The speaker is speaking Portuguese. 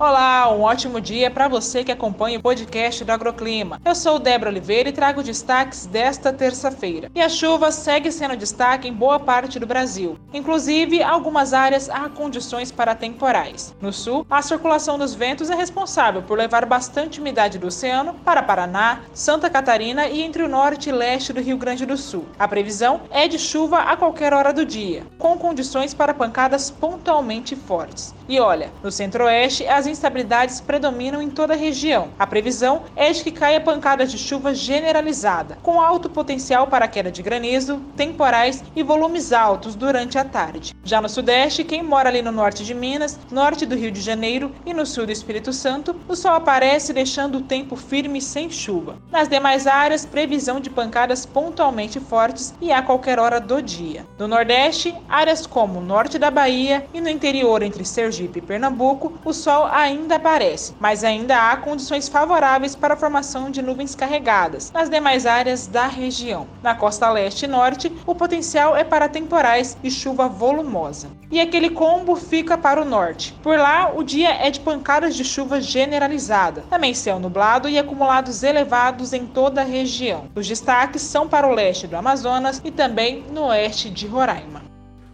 Olá, um ótimo dia para você que acompanha o podcast do Agroclima. Eu sou Débora Oliveira e trago destaques desta terça-feira. E a chuva segue sendo destaque em boa parte do Brasil. Inclusive, algumas áreas há condições para temporais. No sul, a circulação dos ventos é responsável por levar bastante umidade do oceano para Paraná, Santa Catarina e entre o norte e leste do Rio Grande do Sul. A previsão é de chuva a qualquer hora do dia, com condições para pancadas pontualmente fortes. E olha, no centro-oeste, as instabilidades predominam em toda a região. A previsão é de que caia pancadas de chuva generalizada, com alto potencial para queda de granizo, temporais e volumes altos durante a tarde. Já no sudeste, quem mora ali no norte de Minas, norte do Rio de Janeiro e no sul do Espírito Santo, o sol aparece deixando o tempo firme sem chuva. Nas demais áreas, previsão de pancadas pontualmente fortes e a qualquer hora do dia. No nordeste, áreas como o norte da Bahia e no interior entre Sergipe e Pernambuco, o sol ainda aparece, mas ainda há condições favoráveis para a formação de nuvens carregadas nas demais áreas da região. Na costa leste e norte, o potencial é para temporais e chuva volumosa. E aquele combo fica para o norte. Por lá, o dia é de pancadas de chuva generalizada, também céu nublado e acumulados elevados em toda a região. Os destaques são para o leste do Amazonas e também no oeste de Roraima.